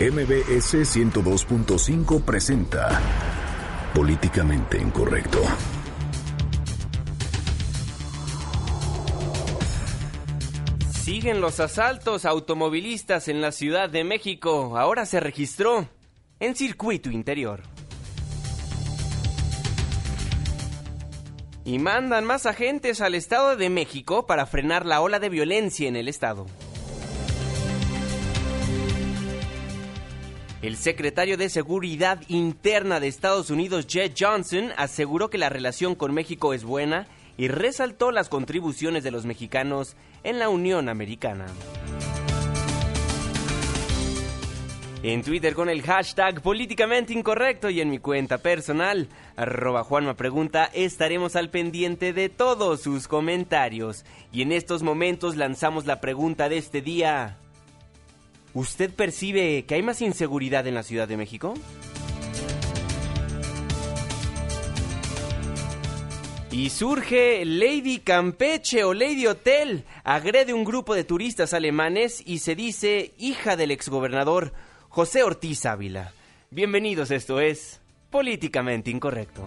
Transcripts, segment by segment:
MBS 102.5 presenta Políticamente Incorrecto. Siguen los asaltos automovilistas en la Ciudad de México. Ahora se registró en circuito interior. Y mandan más agentes al Estado de México para frenar la ola de violencia en el Estado. El secretario de Seguridad Interna de Estados Unidos, Jed Johnson, aseguró que la relación con México es buena y resaltó las contribuciones de los mexicanos en la Unión Americana. En Twitter con el hashtag políticamente incorrecto y en mi cuenta personal, arroba Juanma Pregunta, estaremos al pendiente de todos sus comentarios. Y en estos momentos lanzamos la pregunta de este día. ¿Usted percibe que hay más inseguridad en la Ciudad de México? Y surge Lady Campeche o Lady Hotel. Agrede un grupo de turistas alemanes y se dice hija del exgobernador José Ortiz Ávila. Bienvenidos, esto es Políticamente Incorrecto.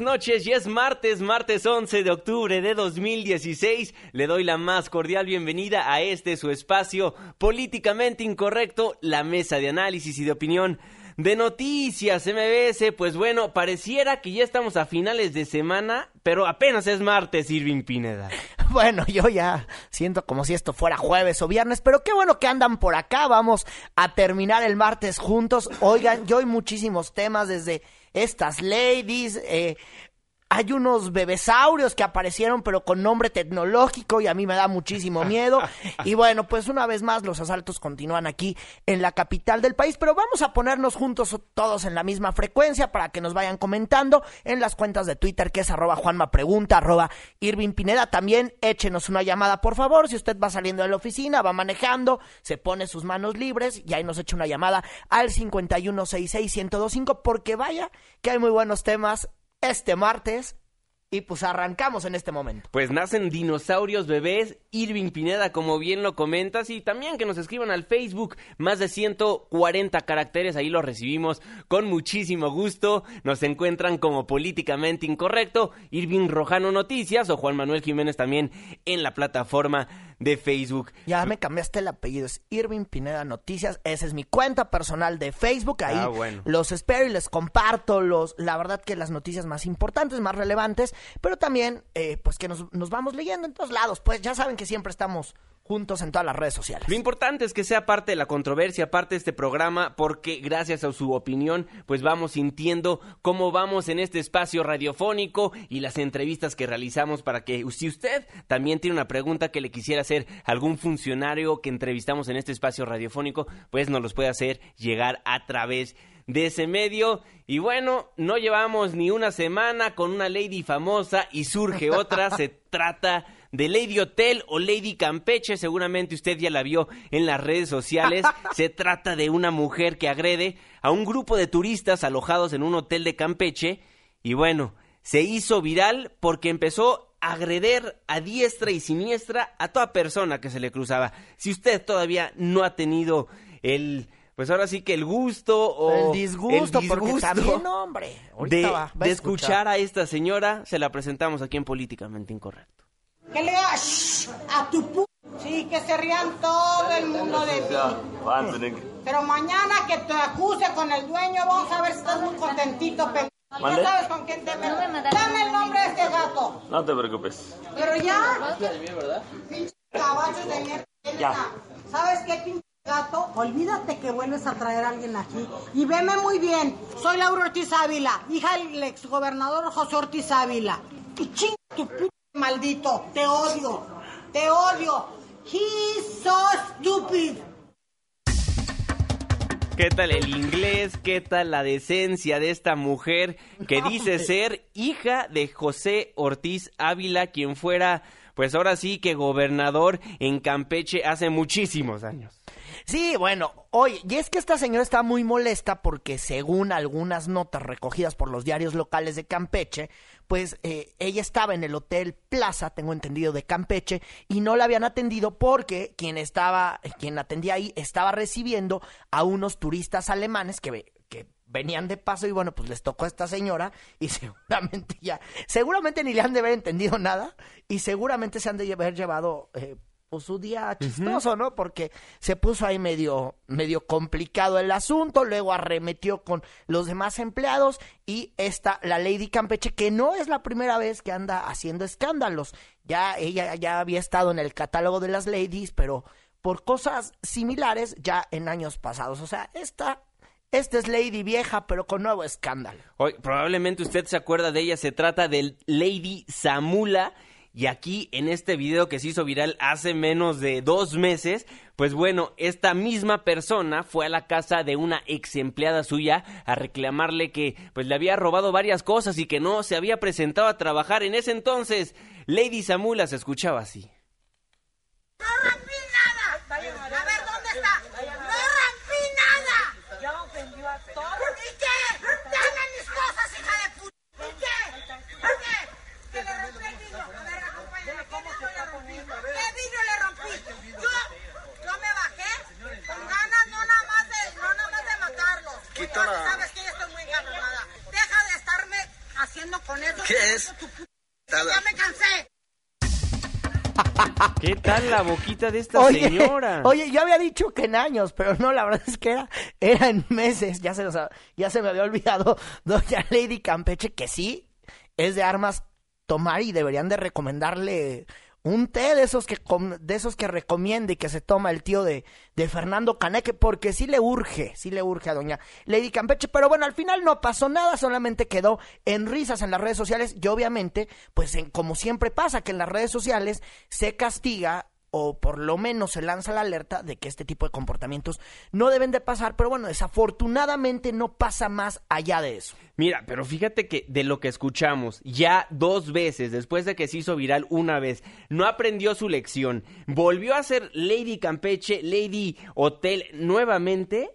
Noches, y es martes, martes 11 de octubre de 2016. Le doy la más cordial bienvenida a este su espacio políticamente incorrecto, la mesa de análisis y de opinión de noticias MBS. Pues bueno, pareciera que ya estamos a finales de semana, pero apenas es martes, Irving Pineda. Bueno, yo ya siento como si esto fuera jueves o viernes, pero qué bueno que andan por acá. Vamos a terminar el martes juntos. Oigan, yo hay muchísimos temas desde estas ladies, eh, hay unos bebesaurios que aparecieron pero con nombre tecnológico y a mí me da muchísimo miedo. Y bueno, pues una vez más los asaltos continúan aquí en la capital del país, pero vamos a ponernos juntos todos en la misma frecuencia para que nos vayan comentando en las cuentas de Twitter que es arroba Juanma Pregunta, arroba Irving Pineda. También échenos una llamada por favor, si usted va saliendo de la oficina, va manejando, se pone sus manos libres y ahí nos echa una llamada al 5166125 porque vaya que hay muy buenos temas este martes y pues arrancamos en este momento. Pues nacen dinosaurios bebés, Irving Pineda, como bien lo comentas, y también que nos escriban al Facebook, más de 140 caracteres, ahí los recibimos con muchísimo gusto. Nos encuentran como políticamente incorrecto, Irving Rojano Noticias o Juan Manuel Jiménez también en la plataforma de Facebook. Ya me cambiaste el apellido, es Irving Pineda Noticias, esa es mi cuenta personal de Facebook, ahí Ah, bueno. los espero y les comparto los, la verdad que las noticias más importantes, más relevantes, pero también eh, pues que nos, nos vamos leyendo en todos lados, pues ya saben que siempre estamos juntos en todas las redes sociales. Lo importante es que sea parte de la controversia, parte de este programa, porque gracias a su opinión, pues vamos sintiendo cómo vamos en este espacio radiofónico y las entrevistas que realizamos para que si usted también tiene una pregunta que le quisiera hacer a algún funcionario que entrevistamos en este espacio radiofónico, pues nos los puede hacer llegar a través de ese medio. Y bueno, no llevamos ni una semana con una lady famosa y surge otra, se trata de Lady Hotel o Lady Campeche, seguramente usted ya la vio en las redes sociales. Se trata de una mujer que agrede a un grupo de turistas alojados en un hotel de Campeche y bueno, se hizo viral porque empezó a agreder a diestra y siniestra a toda persona que se le cruzaba. Si usted todavía no ha tenido el pues ahora sí que el gusto o el disgusto, el porque disgusto también, hombre, ahorita de, va- va a de escuchar a esta señora, se la presentamos aquí en Políticamente Incorrecto. Que le hagas a tu pu... Sí, que se rían todo el mundo de ti. Pero mañana que te acuse con el dueño, vamos a ver si estás muy contentito. ¿Mande? Ya sabes con quién te metes. Dame el nombre de este gato. No te preocupes. Pero ya. Pinche cabachos de mierda. Ya. ¿Sabes qué, pinche Gato, olvídate que vuelves a traer a alguien aquí. Y veme muy bien, soy Laura Ortiz Ávila, hija del exgobernador José Ortiz Ávila. Y ching tu puto maldito, te odio, te odio. He's so stupid. ¿Qué tal el inglés? ¿Qué tal la decencia de esta mujer que dice ser hija de José Ortiz Ávila, quien fuera, pues ahora sí que gobernador en Campeche hace muchísimos años? Sí, bueno, oye, y es que esta señora está muy molesta porque según algunas notas recogidas por los diarios locales de Campeche, pues eh, ella estaba en el Hotel Plaza, tengo entendido, de Campeche, y no la habían atendido porque quien estaba, quien atendía ahí, estaba recibiendo a unos turistas alemanes que, que venían de paso y bueno, pues les tocó a esta señora y seguramente ya, seguramente ni le han de haber entendido nada y seguramente se han de haber llevado eh, pues su día chistoso, ¿no? Porque se puso ahí medio, medio complicado el asunto, luego arremetió con los demás empleados y esta, la Lady Campeche, que no es la primera vez que anda haciendo escándalos. Ya ella ya había estado en el catálogo de las ladies, pero por cosas similares ya en años pasados. O sea, esta esta es Lady vieja, pero con nuevo escándalo. Hoy, probablemente usted se acuerda de ella, se trata del Lady Samula, y aquí en este video que se hizo viral hace menos de dos meses, pues bueno, esta misma persona fue a la casa de una ex empleada suya a reclamarle que pues le había robado varias cosas y que no se había presentado a trabajar en ese entonces. Lady Samula se escuchaba así. Sabes que yo estoy muy encabronada. Deja de estarme haciendo con eso. ¿Qué es? Ya me cansé. ¿Qué tal la boquita de esta señora? Oye, yo había dicho que en años, pero no, la verdad es que era, era en meses. Ya se, ya se me había olvidado doña Lady Campeche, que sí, es de armas tomar y deberían de recomendarle un té de esos que de esos que recomienda y que se toma el tío de, de Fernando Caneque, porque sí le urge, sí le urge a doña Lady Campeche, pero bueno, al final no pasó nada, solamente quedó en risas en las redes sociales y obviamente, pues en, como siempre pasa, que en las redes sociales se castiga o por lo menos se lanza la alerta de que este tipo de comportamientos no deben de pasar, pero bueno, desafortunadamente no pasa más allá de eso. Mira, pero fíjate que de lo que escuchamos ya dos veces, después de que se hizo viral una vez, no aprendió su lección, volvió a ser Lady Campeche, Lady Hotel nuevamente,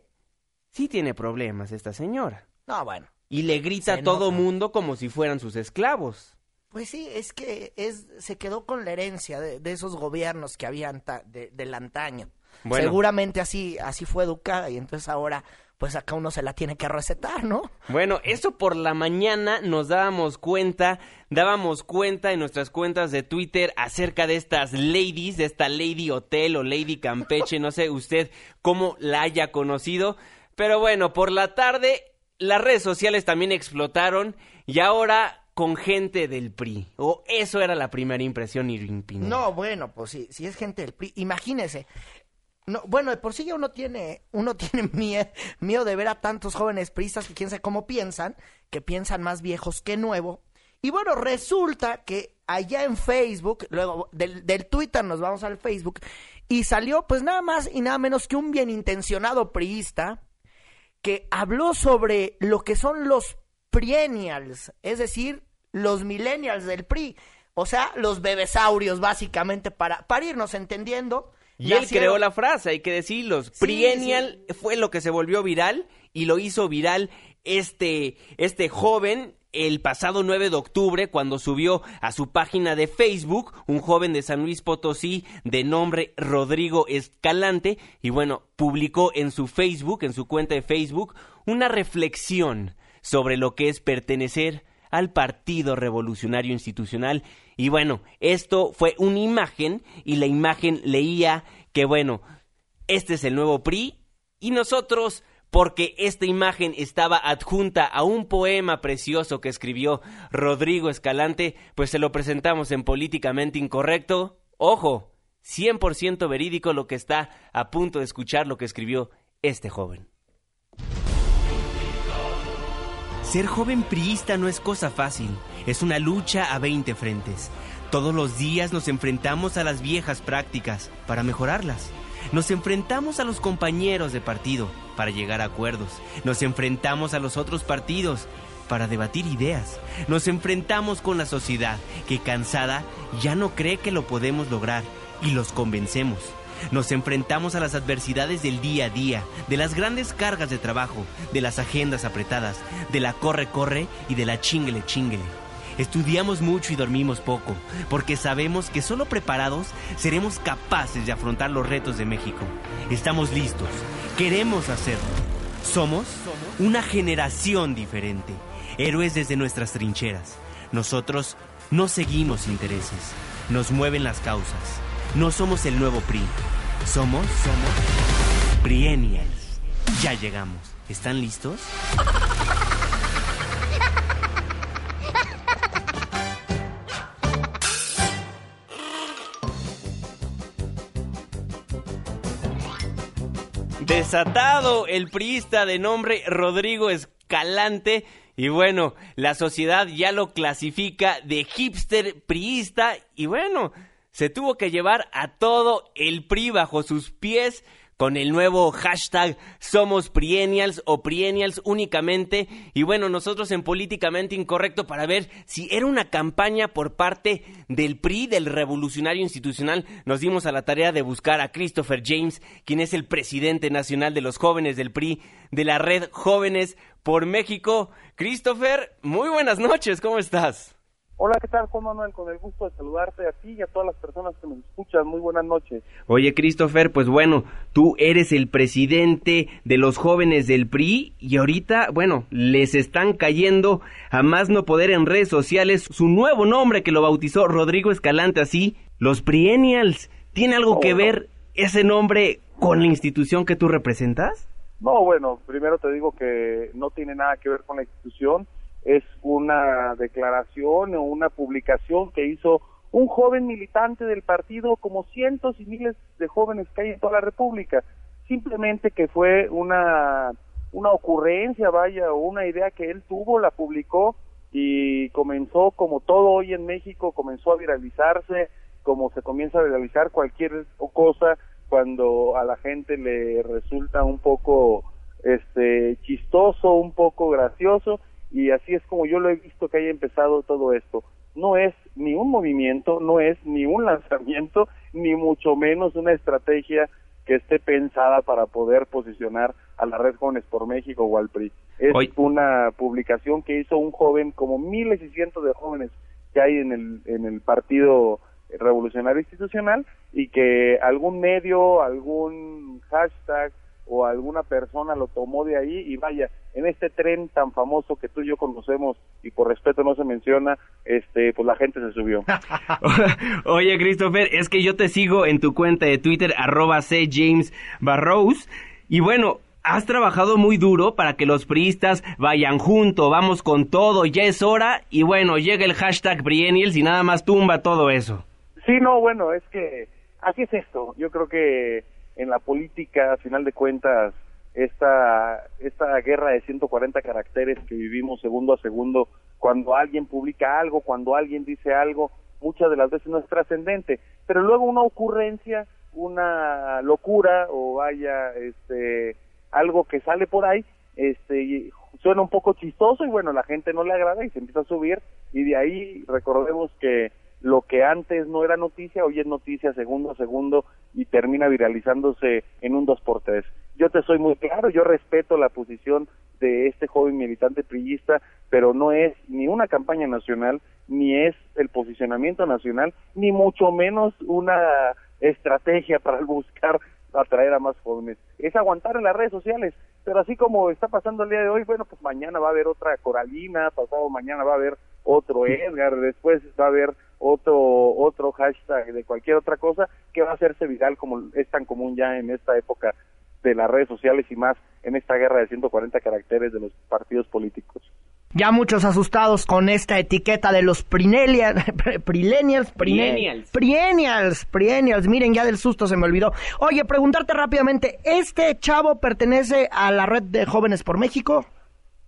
sí tiene problemas esta señora. No, bueno. Y le grita a todo mundo como si fueran sus esclavos. Pues sí, es que es, se quedó con la herencia de, esos gobiernos que habían del antaño. Seguramente así, así fue educada y entonces ahora pues acá uno se la tiene que recetar, ¿no? Bueno, eso por la mañana nos dábamos cuenta, dábamos cuenta en nuestras cuentas de Twitter acerca de estas ladies, de esta Lady Hotel o Lady Campeche, no sé usted cómo la haya conocido, pero bueno, por la tarde las redes sociales también explotaron y ahora con gente del PRI. O eso era la primera impresión, Irving No, bueno, pues sí, si es gente del PRI, imagínese. No, bueno, de por sí ya uno tiene, uno tiene miedo, de ver a tantos jóvenes priistas que quién sabe cómo piensan, que piensan más viejos que nuevo. Y bueno, resulta que allá en Facebook, luego del, del Twitter nos vamos al Facebook, y salió pues nada más y nada menos que un bien intencionado priista que habló sobre lo que son los Priennials, es decir, los millennials del PRI, o sea, los bebesaurios básicamente para, para irnos entendiendo. Y él creó la frase, hay que decirlo. Priennial fue lo que se volvió viral y lo hizo viral este, este joven el pasado 9 de octubre cuando subió a su página de Facebook un joven de San Luis Potosí de nombre Rodrigo Escalante y bueno, publicó en su Facebook, en su cuenta de Facebook, una reflexión sobre lo que es pertenecer al Partido Revolucionario Institucional. Y bueno, esto fue una imagen y la imagen leía que bueno, este es el nuevo PRI y nosotros porque esta imagen estaba adjunta a un poema precioso que escribió Rodrigo Escalante, pues se lo presentamos en Políticamente Incorrecto. Ojo, 100% verídico lo que está a punto de escuchar lo que escribió este joven. Ser joven priista no es cosa fácil, es una lucha a 20 frentes. Todos los días nos enfrentamos a las viejas prácticas para mejorarlas. Nos enfrentamos a los compañeros de partido para llegar a acuerdos. Nos enfrentamos a los otros partidos para debatir ideas. Nos enfrentamos con la sociedad que cansada ya no cree que lo podemos lograr y los convencemos. Nos enfrentamos a las adversidades del día a día, de las grandes cargas de trabajo, de las agendas apretadas, de la corre-corre y de la chingle chingle. Estudiamos mucho y dormimos poco, porque sabemos que solo preparados seremos capaces de afrontar los retos de México. Estamos listos, queremos hacerlo. Somos una generación diferente, héroes desde nuestras trincheras. Nosotros no seguimos intereses, nos mueven las causas. No somos el nuevo PRI, somos, somos Priennials. Ya llegamos. ¿Están listos? Desatado el priista de nombre Rodrigo Escalante. Y bueno, la sociedad ya lo clasifica de hipster priista. Y bueno, se tuvo que llevar a todo el PRI bajo sus pies con el nuevo hashtag Somos Priennials o Priennials únicamente. Y bueno, nosotros en Políticamente Incorrecto para ver si era una campaña por parte del PRI, del Revolucionario Institucional, nos dimos a la tarea de buscar a Christopher James, quien es el presidente nacional de los jóvenes del PRI, de la red Jóvenes por México. Christopher, muy buenas noches, ¿cómo estás? Hola, ¿qué tal, Juan Manuel? Con el gusto de saludarte a ti y a todas las personas que nos escuchan. Muy buenas noches. Oye, Christopher, pues bueno, tú eres el presidente de los jóvenes del PRI y ahorita, bueno, les están cayendo a más no poder en redes sociales su nuevo nombre que lo bautizó Rodrigo Escalante así, los Priennials. ¿Tiene algo que ver ese nombre con la institución que tú representas? No, bueno, primero te digo que no tiene nada que ver con la institución es una declaración o una publicación que hizo un joven militante del partido como cientos y miles de jóvenes que hay en toda la República. Simplemente que fue una, una ocurrencia, vaya, o una idea que él tuvo, la publicó y comenzó como todo hoy en México, comenzó a viralizarse, como se comienza a viralizar cualquier cosa cuando a la gente le resulta un poco este chistoso, un poco gracioso y así es como yo lo he visto que haya empezado todo esto. No es ni un movimiento, no es ni un lanzamiento, ni mucho menos una estrategia que esté pensada para poder posicionar a la Red Jóvenes por México o al PRI. Es una publicación que hizo un joven, como miles y cientos de jóvenes que hay en el, en el Partido Revolucionario Institucional y que algún medio, algún hashtag, o alguna persona lo tomó de ahí y vaya, en este tren tan famoso que tú y yo conocemos y por respeto no se menciona, este, pues la gente se subió. Oye, Christopher, es que yo te sigo en tu cuenta de Twitter, arroba C. James Barrows, y bueno, has trabajado muy duro para que los priistas vayan junto, vamos con todo, ya es hora, y bueno, llega el hashtag Briennials y nada más tumba todo eso. Sí, no, bueno, es que así es esto, yo creo que en la política, a final de cuentas, esta, esta guerra de 140 caracteres que vivimos segundo a segundo, cuando alguien publica algo, cuando alguien dice algo, muchas de las veces no es trascendente, pero luego una ocurrencia, una locura o vaya, este, algo que sale por ahí, este, suena un poco chistoso y bueno, la gente no le agrada y se empieza a subir y de ahí recordemos que lo que antes no era noticia, hoy es noticia segundo a segundo y termina viralizándose en un dos por tres. Yo te soy muy claro, yo respeto la posición de este joven militante priista, pero no es ni una campaña nacional, ni es el posicionamiento nacional, ni mucho menos una estrategia para buscar atraer a más jóvenes. Es aguantar en las redes sociales, pero así como está pasando el día de hoy, bueno, pues mañana va a haber otra Coralina, pasado mañana va a haber otro Edgar, después va a haber otro otro hashtag de cualquier otra cosa que va a hacerse viral como es tan común ya en esta época de las redes sociales y más en esta guerra de 140 caracteres de los partidos políticos. Ya muchos asustados con esta etiqueta de los prinelias, prilenials, Priennials. Priennials, priennials. Miren, ya del susto se me olvidó. Oye, preguntarte rápidamente, ¿este chavo pertenece a la red de jóvenes por México?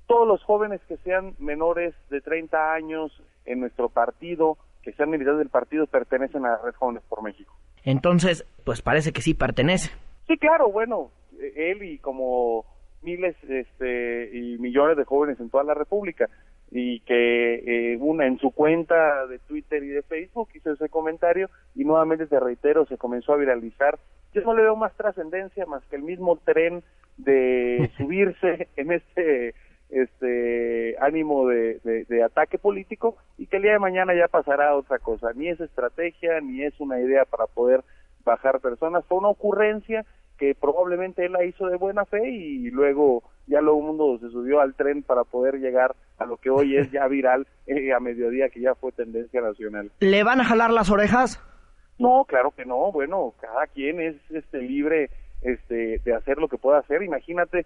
Todos los jóvenes que sean menores de 30 años en nuestro partido, que sean militantes del partido, pertenecen a la red Jóvenes por México. Entonces, pues parece que sí pertenece. Sí, claro, bueno, eh, él y como miles este, y millones de jóvenes en toda la República y que eh, una en su cuenta de Twitter y de Facebook hizo ese comentario y nuevamente te reitero se comenzó a viralizar yo no le veo más trascendencia más que el mismo tren de subirse en este este ánimo de, de, de ataque político y que el día de mañana ya pasará otra cosa ni es estrategia ni es una idea para poder bajar personas fue una ocurrencia que probablemente él la hizo de buena fe y luego ya todo el mundo se subió al tren para poder llegar a lo que hoy es ya viral eh, a mediodía, que ya fue tendencia nacional. ¿Le van a jalar las orejas? No, claro que no. Bueno, cada quien es este libre este de hacer lo que pueda hacer. Imagínate,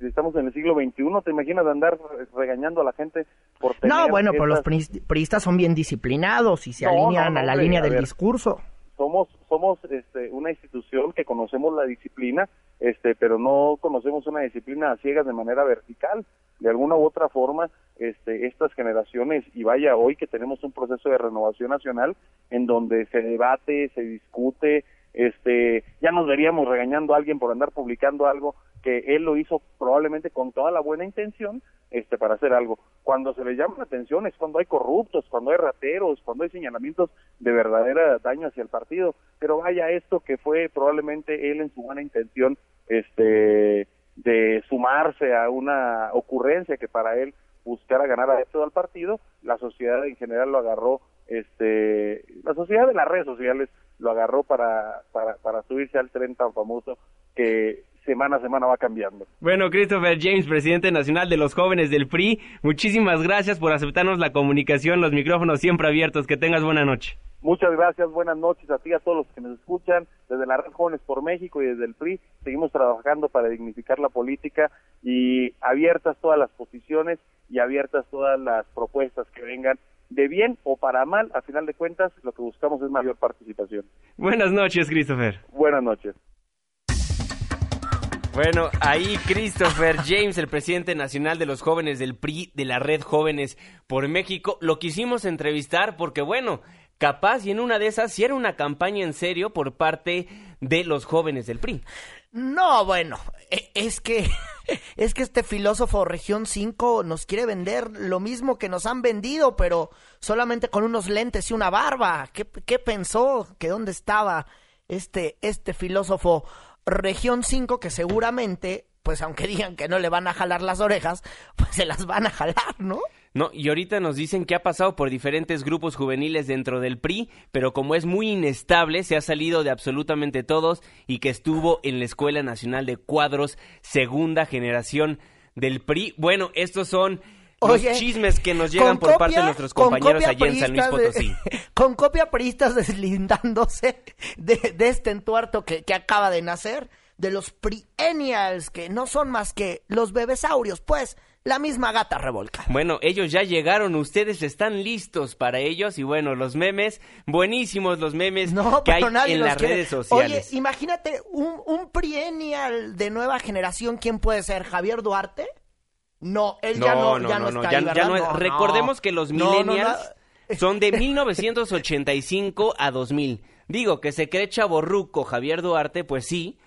estamos en el siglo XXI, ¿te imaginas andar regañando a la gente por tener No, bueno, pero los estas- pri- priistas son bien disciplinados y se No, alinean no, no, a la hombre, línea a del ver. discurso. somos somos este, una institución que conocemos la disciplina este pero no conocemos una disciplina a ciegas de manera vertical de alguna u otra forma este estas generaciones y vaya hoy que tenemos un proceso de renovación nacional en donde se debate se discute este ya nos veríamos regañando a alguien por andar publicando algo que él lo hizo probablemente con toda la buena intención este para hacer algo. Cuando se le llama la atención es cuando hay corruptos cuando hay rateros cuando hay señalamientos de verdadera daño hacia el partido. Pero vaya esto que fue probablemente él en su buena intención este de sumarse a una ocurrencia que para él buscara ganar adeptos al partido la sociedad en general lo agarró este la sociedad de las redes sociales lo agarró para para, para subirse al tren tan famoso que semana a semana va cambiando Bueno, Christopher James, presidente nacional de los jóvenes del PRI, muchísimas gracias por aceptarnos la comunicación, los micrófonos siempre abiertos. Que tengas buena noche. Muchas gracias, buenas noches a ti, a todos los que nos escuchan, desde la Red Jóvenes por México y desde el PRI, seguimos trabajando para dignificar la política y abiertas todas las posiciones y abiertas todas las propuestas que vengan de bien o para mal, a final de cuentas lo que buscamos es mayor participación. Buenas noches, Christopher. Buenas noches. Bueno, ahí Christopher James, el presidente nacional de los jóvenes del PRI, de la red Jóvenes por México, lo quisimos entrevistar porque, bueno, capaz y en una de esas sí era una campaña en serio por parte de los jóvenes del PRI. No, bueno, e- es que es que este filósofo región 5 nos quiere vender lo mismo que nos han vendido, pero solamente con unos lentes y una barba. ¿Qué, qué pensó? ¿Que dónde estaba este este filósofo región 5 que seguramente, pues aunque digan que no le van a jalar las orejas, pues se las van a jalar, ¿no? No, y ahorita nos dicen que ha pasado por diferentes grupos juveniles dentro del PRI, pero como es muy inestable, se ha salido de absolutamente todos y que estuvo en la Escuela Nacional de Cuadros, segunda generación del PRI. Bueno, estos son Oye, los chismes que nos llegan por parte de nuestros compañeros allá en San Luis Potosí. de- con copia priistas deslindándose de, de este entuerto que, que acaba de nacer, de los priennials, que no son más que los bebesaurios, pues, la misma gata revolca. Bueno, ellos ya llegaron, ustedes están listos para ellos y bueno, los memes, buenísimos los memes No, que hay en las quiere. redes sociales. Oye, imagínate un, un priennial de nueva generación, ¿quién puede ser? ¿Javier Duarte? No, él ya no, ya no, está ya, ahí, ya ¿verdad? no es- No, no. Recordemos que los No, no, millennials no. son de 1985 a 2000. Digo que se cree chaborruco Javier Duarte, pues sí,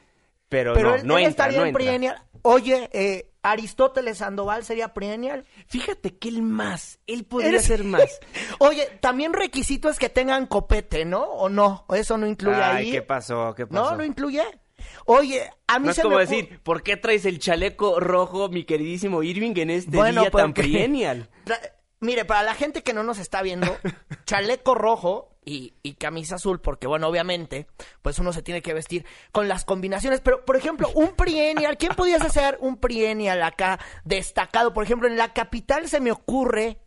pero, Pero no, él, no él entra, estaría no en entra. Oye, eh, Aristóteles Sandoval sería priennial. Fíjate que él más, él podría Eres- ser más. Oye, también requisito es que tengan copete, ¿no? ¿O no? ¿O eso no incluye Ay, ahí? ¿qué pasó? ¿Qué pasó? No, no incluye. Oye, a mí No es se como me decir, ¿por qué traes el chaleco rojo, mi queridísimo Irving, en este Bueno, día tan porque- priennial? Tra- Mire, para la gente que no nos está viendo, chaleco rojo y, y camisa azul, porque bueno, obviamente, pues uno se tiene que vestir con las combinaciones. Pero, por ejemplo, un priennial, ¿quién pudiese ser un priennial acá destacado? Por ejemplo, en la capital se me ocurre,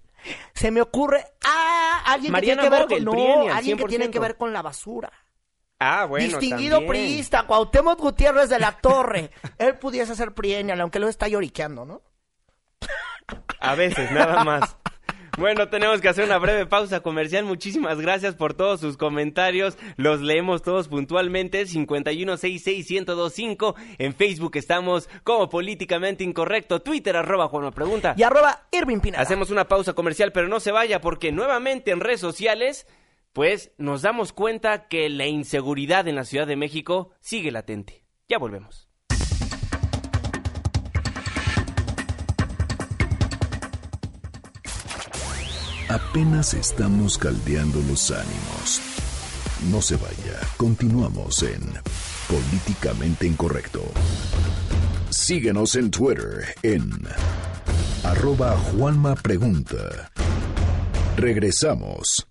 se me ocurre, ah, alguien Mariana que tiene que ver con, no, alguien que tiene que 100%. ver con la basura. Ah, bueno, Distinguido también. priista, Cuauhtémoc Gutiérrez de la Torre. Él pudiese ser priennial, aunque lo está lloriqueando, ¿no? A veces, nada más. Bueno, tenemos que hacer una breve pausa comercial. Muchísimas gracias por todos sus comentarios. Los leemos todos puntualmente. 5166125. En Facebook estamos como Políticamente Incorrecto. Twitter, arroba Juanma Pregunta. Y arroba Irving Pineda. Hacemos una pausa comercial, pero no se vaya porque nuevamente en redes sociales, pues nos damos cuenta que la inseguridad en la Ciudad de México sigue latente. Ya volvemos. Apenas estamos caldeando los ánimos. No se vaya, continuamos en Políticamente Incorrecto. Síguenos en Twitter en arroba Juanma. Regresamos.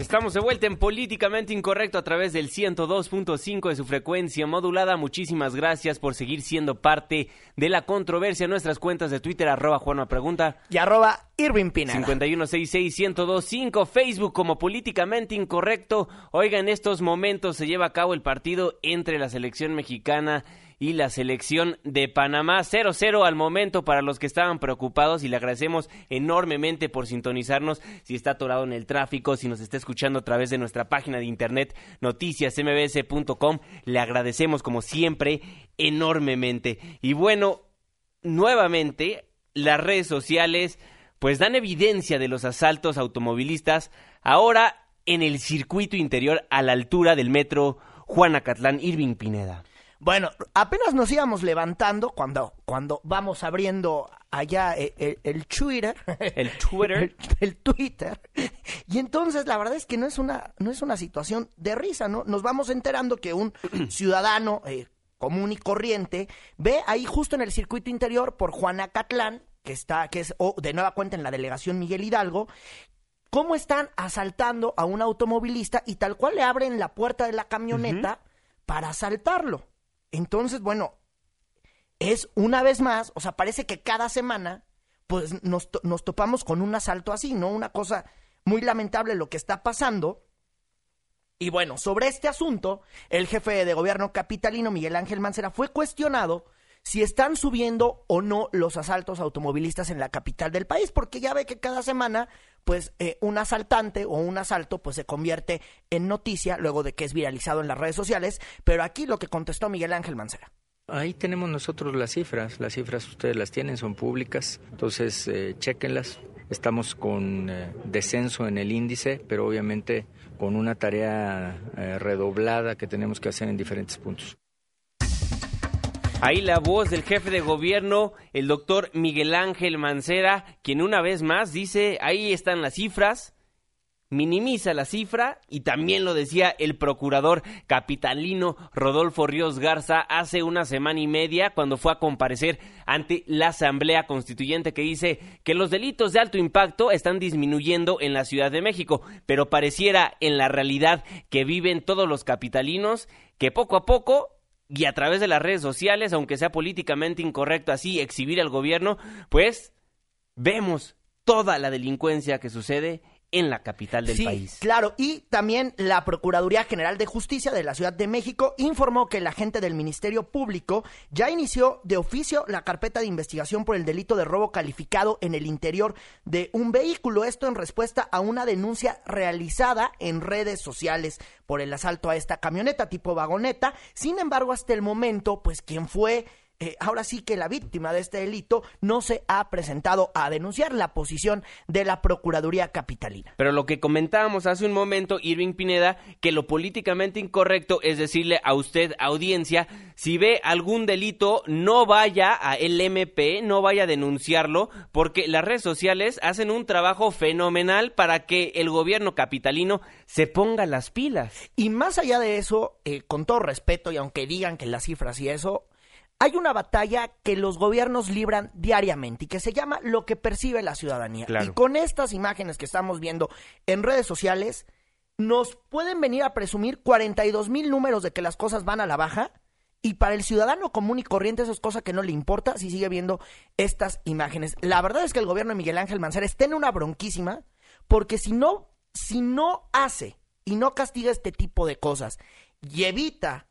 Estamos de vuelta en Políticamente Incorrecto a través del 102.5 de su frecuencia modulada. Muchísimas gracias por seguir siendo parte de la controversia nuestras cuentas de Twitter, arroba Juanma Pregunta. Y arroba Irving Pineda. 5166-1025, Facebook como Políticamente Incorrecto. Oiga, en estos momentos se lleva a cabo el partido entre la selección mexicana y la selección de Panamá. 0-0 al momento para los que estaban preocupados y le agradecemos enormemente por sintonizarnos. Si está atorado en el tráfico, si nos está escuchando a través de nuestra página de internet noticiasmbs.com, le agradecemos como siempre enormemente. Y bueno, nuevamente las redes sociales pues dan evidencia de los asaltos automovilistas ahora en el circuito interior a la altura del metro Juanacatlán Irving Pineda. Bueno, apenas nos íbamos levantando cuando, cuando vamos abriendo allá el, el, el Twitter. El Twitter. El, el, Twitter. Y entonces la verdad es que no es una, no es una situación de risa, ¿no? Nos vamos enterando que un ciudadano eh, común y corriente ve ahí justo en el circuito interior por Juanacatlán, que está, que es oh, de nueva cuenta en la delegación Miguel Hidalgo, cómo están asaltando a un automovilista y tal cual le abren la puerta de la camioneta uh -huh. para asaltarlo. Entonces, bueno, es una vez más, o sea, parece que cada semana, pues nos, to nos topamos con un asalto así, ¿no? Una cosa muy lamentable lo que está pasando. Y bueno, sobre este asunto, el jefe de gobierno capitalino, Miguel Ángel Mancera, fue cuestionado si están subiendo o no los asaltos automovilistas en la capital del país, porque ya ve que cada semana, pues eh, un asaltante o un asalto, pues se convierte en noticia luego de que es viralizado en las redes sociales, pero aquí lo que contestó Miguel Ángel Mancera. Ahí tenemos nosotros las cifras, las cifras ustedes las tienen, son públicas, entonces eh, chequenlas. Estamos con eh, descenso en el índice, pero obviamente con una tarea eh, redoblada que tenemos que hacer en diferentes puntos. Ahí la voz del jefe de gobierno, el doctor Miguel Ángel Mancera, quien una vez más dice, ahí están las cifras, minimiza la cifra y también lo decía el procurador capitalino Rodolfo Ríos Garza hace una semana y media cuando fue a comparecer ante la Asamblea Constituyente que dice que los delitos de alto impacto están disminuyendo en la Ciudad de México, pero pareciera en la realidad que viven todos los capitalinos que poco a poco y a través de las redes sociales, aunque sea políticamente incorrecto así exhibir al gobierno, pues vemos toda la delincuencia que sucede en la capital del sí, país. Claro, y también la Procuraduría General de Justicia de la Ciudad de México informó que el agente del Ministerio Público ya inició de oficio la carpeta de investigación por el delito de robo calificado en el interior de un vehículo. Esto en respuesta a una denuncia realizada en redes sociales por el asalto a esta camioneta tipo vagoneta. Sin embargo, hasta el momento, pues quien fue eh, ahora sí que la víctima de este delito no se ha presentado a denunciar la posición de la Procuraduría Capitalina. Pero lo que comentábamos hace un momento, Irving Pineda, que lo políticamente incorrecto es decirle a usted, audiencia, si ve algún delito, no vaya a el MP, no vaya a denunciarlo, porque las redes sociales hacen un trabajo fenomenal para que el gobierno capitalino se ponga las pilas. Y más allá de eso, eh, con todo respeto, y aunque digan que las cifras y eso, hay una batalla que los gobiernos libran diariamente y que se llama lo que percibe la ciudadanía. Claro. Y con estas imágenes que estamos viendo en redes sociales, nos pueden venir a presumir 42 mil números de que las cosas van a la baja. Y para el ciudadano común y corriente eso es cosa que no le importa si sigue viendo estas imágenes. La verdad es que el gobierno de Miguel Ángel Mancera está en una bronquísima porque si no, si no hace y no castiga este tipo de cosas y evita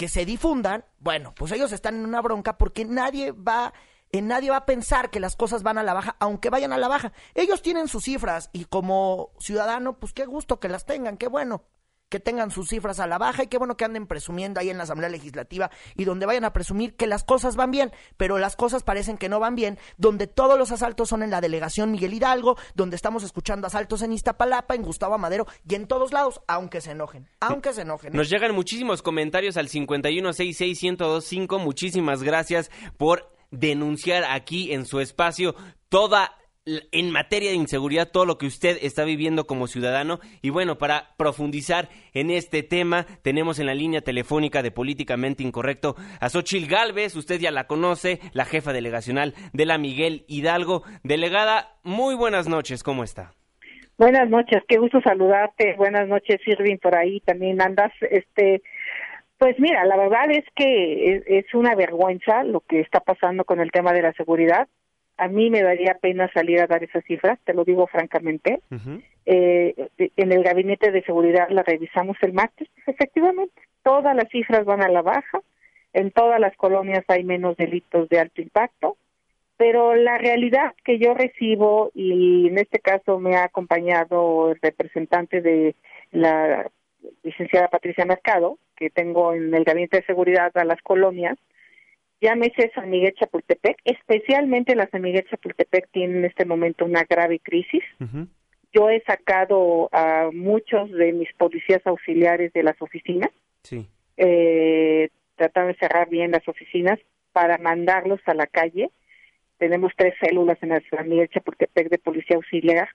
que se difundan, bueno, pues ellos están en una bronca porque nadie va eh, nadie va a pensar que las cosas van a la baja, aunque vayan a la baja. Ellos tienen sus cifras y como ciudadano, pues qué gusto que las tengan, qué bueno que tengan sus cifras a la baja y qué bueno que anden presumiendo ahí en la Asamblea Legislativa y donde vayan a presumir que las cosas van bien, pero las cosas parecen que no van bien, donde todos los asaltos son en la delegación Miguel Hidalgo, donde estamos escuchando asaltos en Iztapalapa, en Gustavo Amadero y en todos lados, aunque se enojen, aunque se enojen. Nos llegan muchísimos comentarios al 5166125, muchísimas gracias por denunciar aquí en su espacio toda en materia de inseguridad todo lo que usted está viviendo como ciudadano. Y bueno, para profundizar en este tema, tenemos en la línea telefónica de Políticamente Incorrecto a Xochil Gálvez, usted ya la conoce, la jefa delegacional de la Miguel Hidalgo. Delegada, muy buenas noches, ¿cómo está? Buenas noches, qué gusto saludarte. Buenas noches, Irving, por ahí también andas. Este, pues mira, la verdad es que es una vergüenza lo que está pasando con el tema de la seguridad a mí me daría pena salir a dar esas cifras, te lo digo francamente. eh, en el gabinete de seguridad la revisamos el martes, efectivamente, todas las cifras van a la baja, en todas las colonias hay menos delitos de alto impacto, pero la realidad que yo recibo, y en este caso me ha acompañado el representante de la licenciada Patricia Mercado, que tengo en el gabinete de seguridad a las colonias, llámese San Miguel Chapultepec, especialmente la San Miguel Chapultepec tiene en este momento una grave crisis. Yo he sacado a muchos de mis policías auxiliares de las oficinas, sí. eh, tratando de cerrar bien las oficinas para mandarlos a la calle. Tenemos tres células en la San Miguel Chapultepec de policía auxiliar,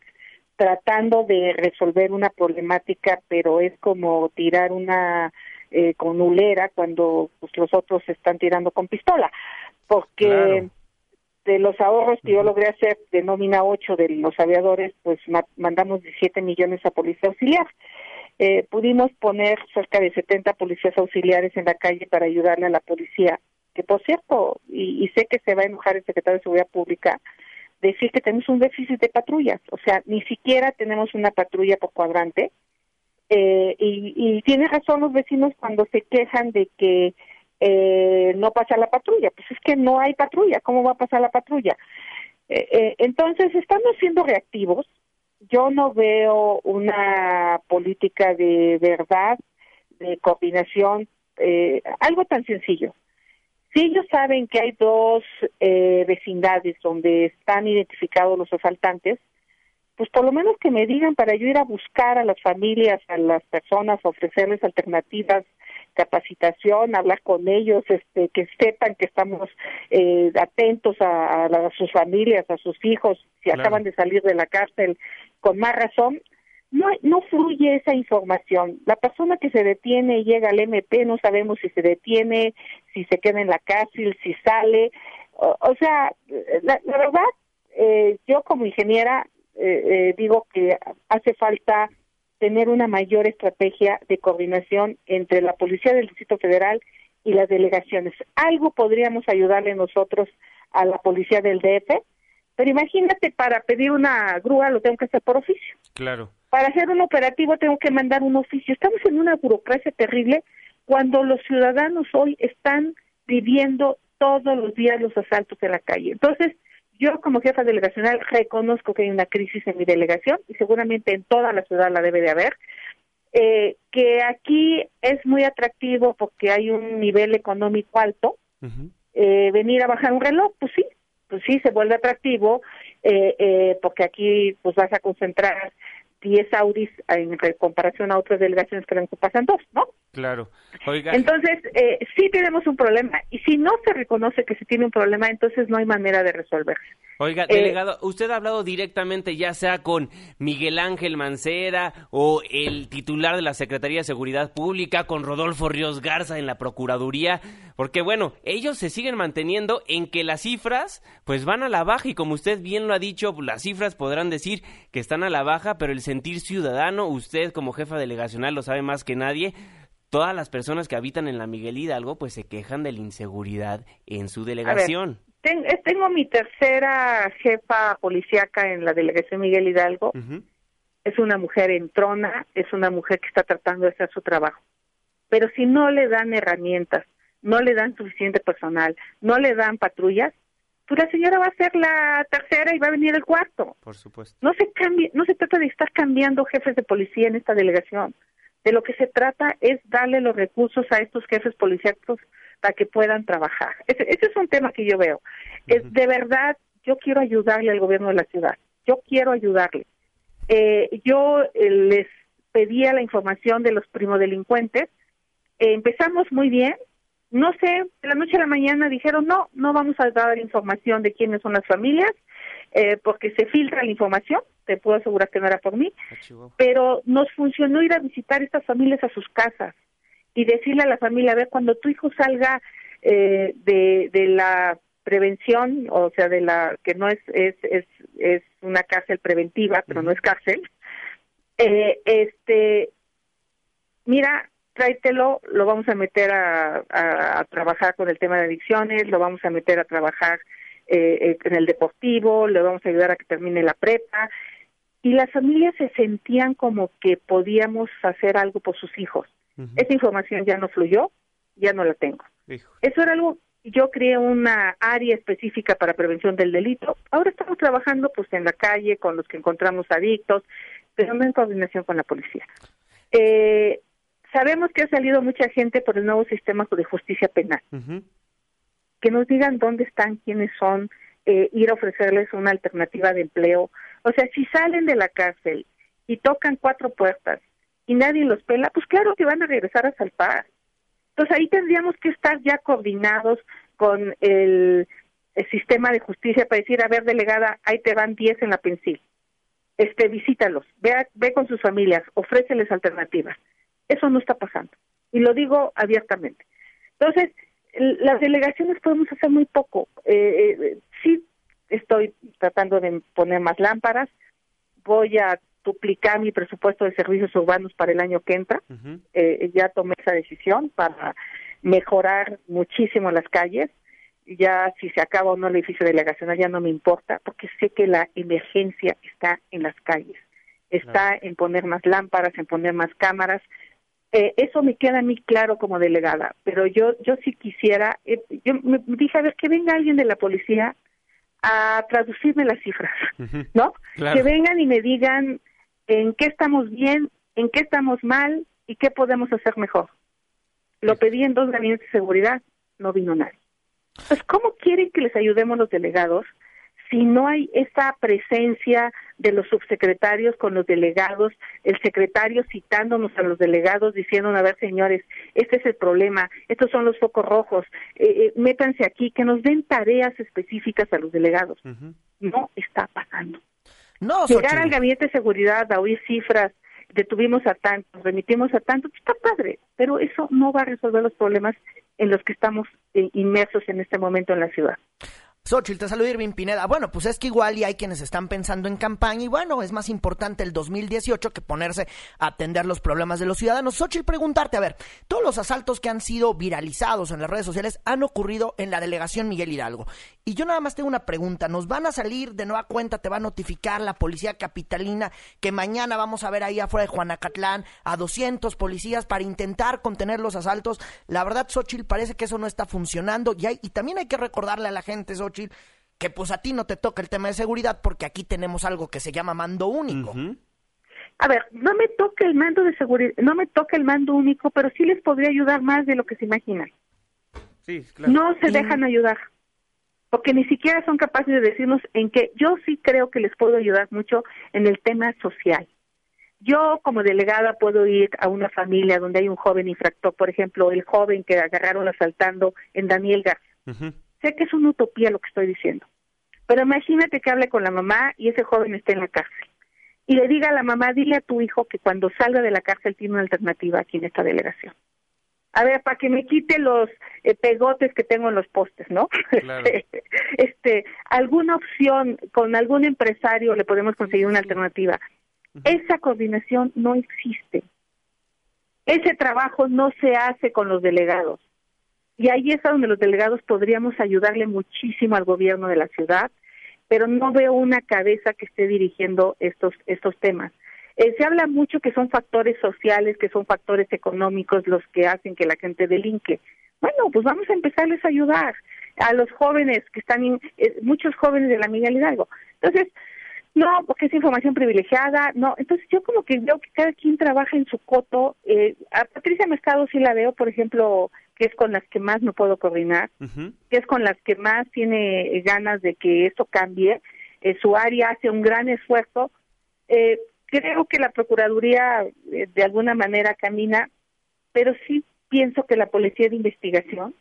tratando de resolver una problemática, pero es como tirar una eh, con ulera cuando pues, los otros están tirando con pistola, porque de los ahorros que yo logré hacer de nómina 8 de los aviadores, pues mandamos 17 millones a policía auxiliar. Eh, pudimos poner cerca de 70 policías auxiliares en la calle para ayudarle a la policía, que por cierto, y, y sé que se va a enojar el secretario de Seguridad Pública, decir que tenemos un déficit de patrullas, o sea, ni siquiera tenemos una patrulla por cuadrante, eh, y, tiene razón los vecinos cuando se quejan de que eh, no pasa la patrulla. Pues es que no hay patrulla. ¿Cómo va a pasar la patrulla? Eh, eh, entonces, estamos siendo reactivos. Yo no veo una política de verdad, de coordinación, algo tan sencillo. Si ellos saben que hay dos vecindades donde están identificados los asaltantes, pues por lo menos que me digan para yo ir a buscar a las familias, a las personas, ofrecerles alternativas, capacitación, hablar con ellos, este, que sepan que estamos eh, atentos a, sus familias, a sus hijos, si acaban de salir de la cárcel, con más razón. No, no fluye esa información. La persona que se detiene y llega al MP no sabemos si se detiene, si se queda en la cárcel, si sale. O, sea, la, la verdad, eh, yo como ingeniera eh, eh, digo que hace falta tener una mayor estrategia de coordinación entre la Policía del Distrito Federal y las delegaciones. Algo podríamos ayudarle nosotros a la Policía del DF, pero imagínate, para pedir una grúa lo tengo que hacer por oficio. Claro. Para hacer un operativo tengo que mandar un oficio. Estamos en una burocracia terrible cuando los ciudadanos hoy están viviendo todos los días los asaltos en la calle. Entonces, yo como jefa delegacional reconozco que hay una crisis en mi delegación y seguramente en toda la ciudad la debe de haber. Eh, que aquí es muy atractivo porque hay un nivel económico alto. eh, venir a bajar un reloj, pues sí, pues sí, se vuelve atractivo eh, eh, porque aquí pues vas a concentrar 10 Audis en comparación a otras delegaciones que pasan dos, ¿no? Claro. Oiga. Entonces, eh, sí tenemos un problema y si no se reconoce que se tiene un problema, entonces no hay manera de resolverse. Oiga, Eh, delegado, usted ha hablado directamente ya sea con Miguel Ángel Mancera o el titular de la Secretaría de Seguridad Pública, con Rodolfo Ríos Garza en la Procuraduría, porque bueno, ellos se siguen manteniendo en que las cifras pues van a la baja y como usted bien lo ha dicho, las cifras podrán decir que están a la baja, pero el sentir ciudadano, usted como jefa delegacional lo sabe más que nadie, todas las personas que habitan en la Miguel Hidalgo pues se quejan de la inseguridad en su delegación. ten- eh, tengo mi tercera jefa policíaca en la delegación Miguel Hidalgo. Es una mujer entrona, es una mujer que está tratando de hacer su trabajo. Pero si no le dan herramientas, no le dan suficiente personal, no le dan patrullas, pues la señora va a ser la tercera y va a venir el cuarto. Por supuesto. No se cambie, no se trata de estar cambiando jefes de policía en esta delegación. De lo que se trata es darle los recursos a estos jefes policíacos para que puedan trabajar. Ese, es un tema que yo veo. Es de verdad, yo quiero ayudarle al gobierno de la ciudad. Yo quiero ayudarle. Eh, yo eh, les pedía la información de los primodelincuentes. Eh, empezamos muy bien, no sé, de la noche a la mañana dijeron, no, no vamos a dar información de quiénes son las familias, eh, porque se filtra la información, te puedo asegurar que no era por mí, ah, pero nos funcionó ir a visitar estas familias a sus casas y decirle a la familia, a ver, cuando tu hijo salga eh, de, de la prevención, o sea, de la que no es es es, es una cárcel preventiva, pero no es cárcel. Eh, este, mira, tráetelo, lo vamos a meter a, trabajar con el tema de adicciones, lo vamos a meter a trabajar eh, en el deportivo, le vamos a ayudar a que termine la prepa. Y las familias se sentían como que podíamos hacer algo por sus hijos. Esa información ya no fluyó, ya no la tengo. Eso era algo, yo creé una área específica para prevención del delito. Ahora estamos trabajando pues en la calle con los que encontramos adictos, pero no en coordinación con la policía. Eh, Sabemos que ha salido mucha gente por el nuevo sistema de justicia penal. Que nos digan dónde están, quiénes son, eh, ir a ofrecerles una alternativa de empleo. O sea, si salen de la cárcel y tocan cuatro puertas y nadie los pela, pues claro que van a regresar a salpar. Entonces ahí tendríamos que estar ya coordinados con el, sistema de justicia para decir, a ver, delegada, ahí te van diez en la pensil. Este, visítalos, ve, ve con sus familias, ofréceles alternativas. Eso no está pasando. Y lo digo abiertamente. Entonces, las delegaciones podemos hacer muy poco. Eh, eh, sí estoy tratando de poner más lámparas. Voy a duplicar mi presupuesto de servicios urbanos para el año que entra. eh, ya tomé esa decisión para mejorar muchísimo las calles. Ya si se acaba o no el edificio delegacional ya no me importa, porque sé que la emergencia está en las calles. Está en poner más lámparas, en poner más cámaras, eh, eso me queda a mí claro como delegada, pero yo yo sí quisiera, eh, yo me dije, a ver, que venga alguien de la policía a traducirme las cifras, ¿no? Que vengan y me digan en qué estamos bien, en qué estamos mal y qué podemos hacer mejor. Lo pedí en dos gabinetes de seguridad, no vino nadie. Pues, ¿cómo quieren que les ayudemos los delegados si no hay esa presencia de los subsecretarios con los delegados, el secretario citándonos a los delegados diciendo, a ver señores, este es el problema, estos son los focos rojos, eh, eh, métanse aquí, que nos den tareas específicas a los delegados. No está pasando. No, Llegar al gabinete de seguridad a oír cifras, detuvimos a tantos, remitimos a tantos, está padre, pero eso no va a resolver los problemas en los que estamos eh, inmersos en este momento en la ciudad. Xochitl, te saluda Irving Pineda. Bueno, pues es que igual y hay quienes están pensando en campaña y bueno, es más importante el 2018 que ponerse a atender los problemas de los ciudadanos. Xochitl, preguntarte, a ver, todos los asaltos que han sido viralizados en las redes sociales han ocurrido en la delegación Miguel Hidalgo. Y yo nada más tengo una pregunta, ¿nos van a salir de nueva cuenta, te va a notificar la policía capitalina que mañana vamos a ver ahí afuera de Juanacatlán a 200 policías para intentar contener los asaltos? La verdad, Xochitl, parece que eso no está funcionando y, hay, y también hay que recordarle a la gente, Xochitl, que pues a ti no te toca el tema de seguridad porque aquí tenemos algo que se llama mando único. A ver, no me toca el mando de seguridad, no me toca el mando único, pero sí les podría ayudar más de lo que se imaginan. Sí, claro. No se dejan ayudar, porque ni siquiera son capaces de decirnos en qué. Yo sí creo que les puedo ayudar mucho en el tema social. Yo como delegada puedo ir a una familia donde hay un joven infractor, por ejemplo, el joven que agarraron asaltando en Daniel García. Sé que es una utopía lo que estoy diciendo, pero imagínate que hable con la mamá y ese joven esté en la cárcel y le diga a la mamá, dile a tu hijo que cuando salga de la cárcel tiene una alternativa aquí en esta delegación. A ver, para que me quite los eh, pegotes que tengo en los postes, ¿no? Este, este, alguna opción con algún empresario le podemos conseguir una alternativa. Esa coordinación no existe. Ese trabajo no se hace con los delegados. Y ahí es a donde los delegados podríamos ayudarle muchísimo al gobierno de la ciudad, pero no veo una cabeza que esté dirigiendo estos, estos temas. Eh, se habla mucho que son factores sociales, que son factores económicos los que hacen que la gente delinque. Bueno, pues vamos a empezarles a ayudar. a los jóvenes que están, eh, muchos jóvenes de la Miguel Hidalgo. Entonces, no, porque es información privilegiada, no. Entonces yo como que veo que cada quien trabaja en su coto. Eh, a Patricia Mercado sí la veo, por ejemplo, que es con las que más me puedo coordinar, que es con las que más tiene ganas de que esto cambie. Eh, su área hace un gran esfuerzo. Eh, creo que la Procuraduría eh, de alguna manera camina, pero sí pienso que la Policía de Investigación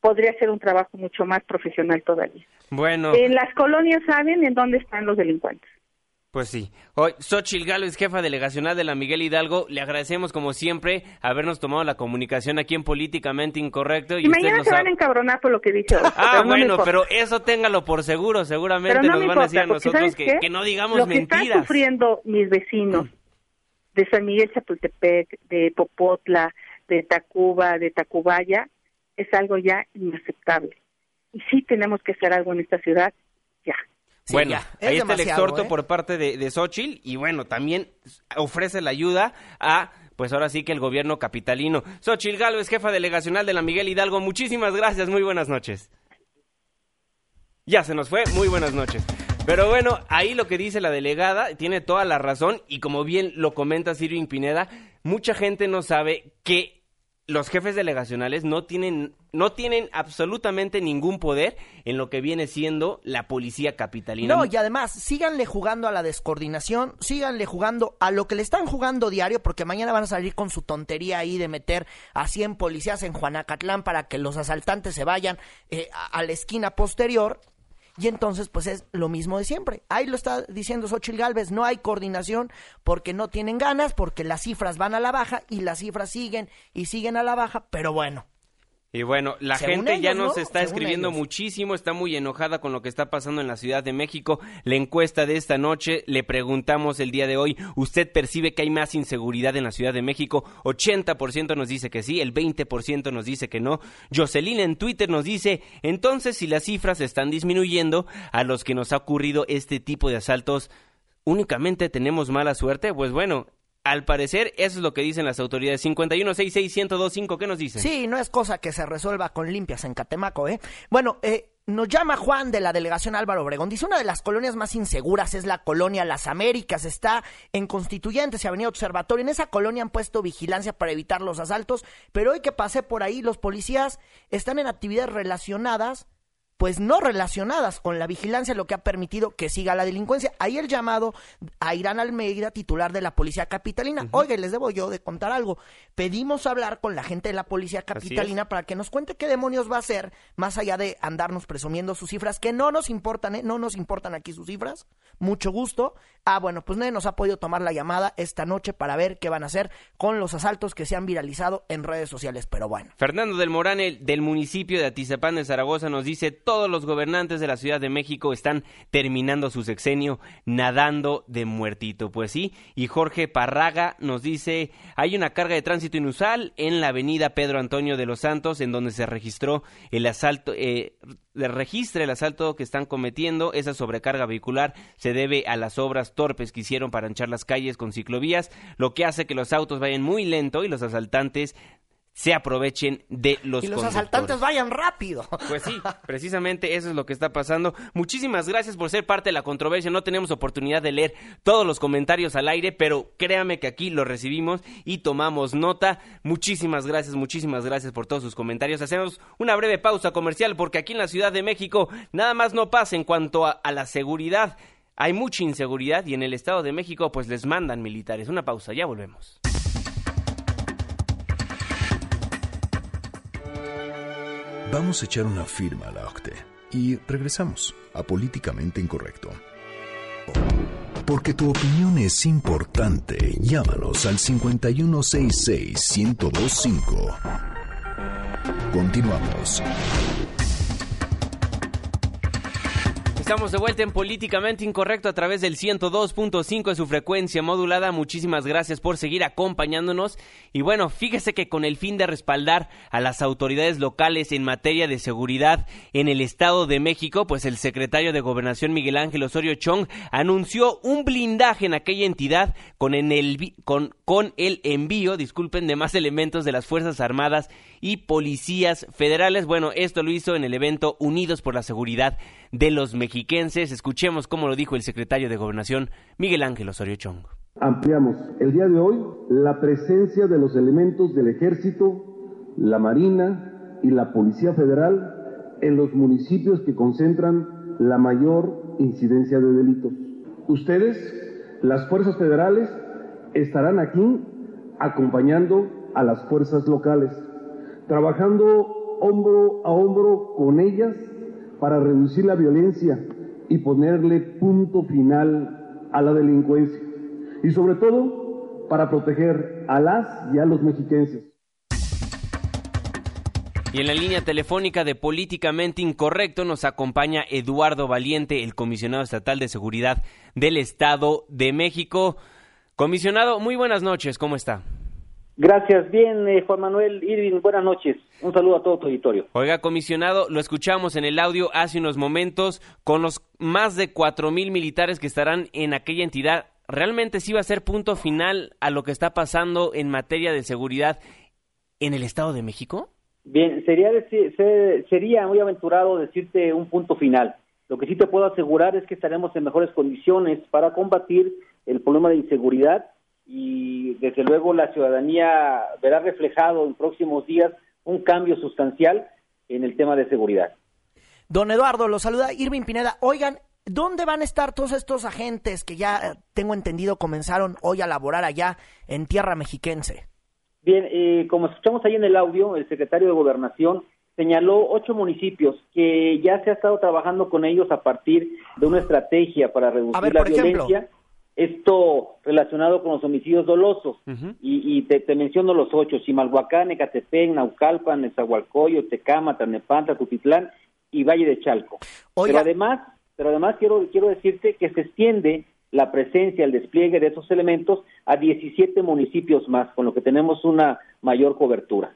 podría hacer un trabajo mucho más profesional todavía. Bueno. En las colonias saben en dónde están los delincuentes. Pues sí. Hoy, Xochil Galo es jefa delegacional de la Miguel Hidalgo. Le agradecemos, como siempre, habernos tomado la comunicación aquí en Políticamente Incorrecto. Y, mañana se van a encabronar por lo que dice Ah, bueno, pero eso téngalo por seguro. Seguramente nos van a decir a nosotros que, no digamos lo que mentiras. están sufriendo mis vecinos de San Miguel Chapultepec, de Popotla, de Tacuba, de Tacubaya, es algo ya inaceptable. Y sí tenemos que hacer algo en esta ciudad ya bueno, ahí está el exhorto ¿eh? por parte de, de Xochitl y bueno, también ofrece la ayuda a pues ahora sí que el gobierno capitalino. Xochitl Galo es jefa delegacional de la Miguel Hidalgo. Muchísimas gracias, muy buenas noches. Ya se nos fue, muy buenas noches. Pero bueno, ahí lo que dice la delegada tiene toda la razón y como bien lo comenta Sirvin Pineda, mucha gente no sabe que los jefes delegacionales no tienen, no tienen absolutamente ningún poder en lo que viene siendo la policía capitalina. No, y además, síganle jugando a la descoordinación, síganle jugando a lo que le están jugando diario, porque mañana van a salir con su tontería ahí de meter a 100 policías en Juanacatlán para que los asaltantes se vayan eh, a la esquina posterior y entonces, pues es lo mismo de siempre. Ahí lo está diciendo Xochitl Galvez, no hay coordinación porque no tienen ganas, porque las cifras van a la baja y las cifras siguen y siguen a la baja, pero bueno, y bueno, la gente ya nos está escribiendo muchísimo, está muy enojada con lo que está pasando en la Ciudad de México. La encuesta de esta noche, le preguntamos el día de hoy, ¿usted percibe que hay más inseguridad en la Ciudad de México? 80% nos dice que sí, el 20% nos dice que no. Jocelyn en Twitter nos dice, entonces si las cifras están disminuyendo a los que nos ha ocurrido este tipo de asaltos, únicamente tenemos mala suerte, pues bueno, al parecer, eso es lo que dicen las autoridades. 5166125, ¿qué nos dicen? Sí, no es cosa que se resuelva con limpias en Catemaco, ¿eh? Bueno, eh, nos llama Juan de la delegación Álvaro Obregón. Dice, una de las colonias más inseguras es la colonia Las Américas. Está en Constituyentes y Avenida Observatorio. En esa colonia han puesto vigilancia para evitar los asaltos, pero hoy que pasé por ahí, los policías están en actividades relacionadas pues no relacionadas con la vigilancia, lo que ha permitido que siga la delincuencia. Ahí el llamado a Irán Almeida, titular de la Policía Capitalina. Oiga, les debo yo de contar algo. Pedimos hablar con la gente de la Policía Capitalina para que nos cuente qué demonios va a hacer, más allá de andarnos presumiendo sus cifras, que no nos importan, ¿eh? No nos importan aquí sus cifras. Mucho gusto. Ah, bueno, pues nadie nos ha podido tomar la llamada esta noche para ver qué van a hacer con los asaltos que se han viralizado en redes sociales, pero bueno. Fernando del Morane, del municipio de Atizapán de Zaragoza, nos dice todos los gobernantes de la Ciudad de México están terminando su sexenio nadando de muertito. Pues sí, y Jorge Parraga nos dice, hay una carga de tránsito inusual en la avenida Pedro Antonio de los Santos, en donde se registró el asalto, eh, registra el asalto que están cometiendo. Esa sobrecarga vehicular se debe a las obras torpes que hicieron para anchar las calles con ciclovías, lo que hace que los autos vayan muy lento y los asaltantes se aprovechen de los Y los asaltantes vayan rápido. Pues sí, precisamente eso es lo que está pasando. Muchísimas gracias por ser parte de la controversia. No tenemos oportunidad de leer todos los comentarios al aire, pero créame que aquí los recibimos y tomamos nota. Muchísimas gracias, muchísimas gracias por todos sus comentarios. Hacemos una breve pausa comercial porque aquí en la Ciudad de México nada más no pasa en cuanto a, a la seguridad. Hay mucha inseguridad y en el Estado de México pues les mandan militares. Una pausa, ya volvemos. Vamos a echar una firma a la OCTE y regresamos a Políticamente Incorrecto. Porque tu opinión es importante, llámanos al 5166-1025. Continuamos. Estamos de vuelta en Políticamente Incorrecto a través del 102.5 de su frecuencia modulada. Muchísimas gracias por seguir acompañándonos. Y bueno, fíjese que con el fin de respaldar a las autoridades locales en materia de seguridad en el Estado de México, pues el secretario de Gobernación Miguel Ángel Osorio Chong anunció un blindaje en aquella entidad con, en el, con, con el envío, disculpen, de más elementos de las Fuerzas Armadas y policías federales. Bueno, esto lo hizo en el evento Unidos por la Seguridad de los mexiquenses. Escuchemos cómo lo dijo el secretario de Gobernación, Miguel Ángel Osorio Chong. Ampliamos el día de hoy la presencia de los elementos del Ejército, la Marina y la Policía Federal en los municipios que concentran la mayor incidencia de delitos. Ustedes, las fuerzas federales, estarán aquí acompañando a las fuerzas locales, trabajando hombro a hombro con ellas para reducir la violencia y ponerle punto final a la delincuencia. Y sobre todo, para proteger a las y a los mexiquenses. Y en la línea telefónica de Políticamente Incorrecto nos acompaña Eduardo Valiente, el comisionado estatal de seguridad del Estado de México. Comisionado, muy buenas noches, ¿cómo está? Gracias, bien, eh, Juan Manuel Irving, buenas noches. Un saludo a todo tu auditorio. Oiga, comisionado, lo escuchamos en el audio hace unos momentos con los más de cuatro mil militares que estarán en aquella entidad. ¿Realmente sí va a ser punto final a lo que está pasando en materia de seguridad en el Estado de México? Bien, sería, decir, sería muy aventurado decirte un punto final. Lo que sí te puedo asegurar es que estaremos en mejores condiciones para combatir el problema de inseguridad y desde luego la ciudadanía verá reflejado en próximos días un cambio sustancial en el tema de seguridad. Don Eduardo, lo saluda Irving Pineda. Oigan, ¿dónde van a estar todos estos agentes que ya eh, tengo entendido comenzaron hoy a laborar allá en tierra mexiquense? Bien, eh, como escuchamos ahí en el audio, el secretario de Gobernación señaló ocho municipios que ya se ha estado trabajando con ellos a partir de una estrategia para reducir la violencia esto relacionado con los homicidios dolosos. Y, te, menciono los ocho, Chimalhuacán, Ecatepec, Naucalpan, Nezahualcóyotl, Tecama, Tanepanta, Tutitlán y Valle de Chalco. Pero además, pero además quiero, quiero decirte que se extiende la presencia, el despliegue de esos elementos a 17 municipios más, con lo que tenemos una mayor cobertura.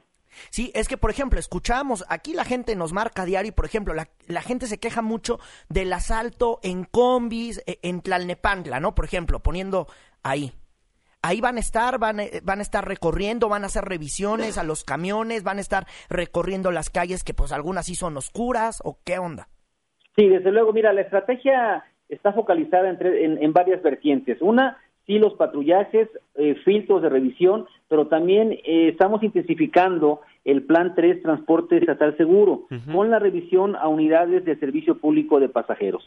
Sí, es que, por ejemplo, escuchamos, aquí la gente nos marca diario, por ejemplo, la, gente se queja mucho del asalto en combis, e, en Tlalnepantla, ¿no? Por ejemplo, poniendo ahí. Ahí van a estar, van, eh, van a estar recorriendo, van a hacer revisiones a los camiones, van a estar recorriendo las calles que pues algunas sí son oscuras, o qué onda. Sí, desde luego, mira, la estrategia está focalizada entre, en, varias vertientes. Una, sí, los patrullajes, eh, filtros de revisión, pero también eh, estamos intensificando el Plan 3 Transporte Estatal Seguro con la revisión a unidades de servicio público de pasajeros.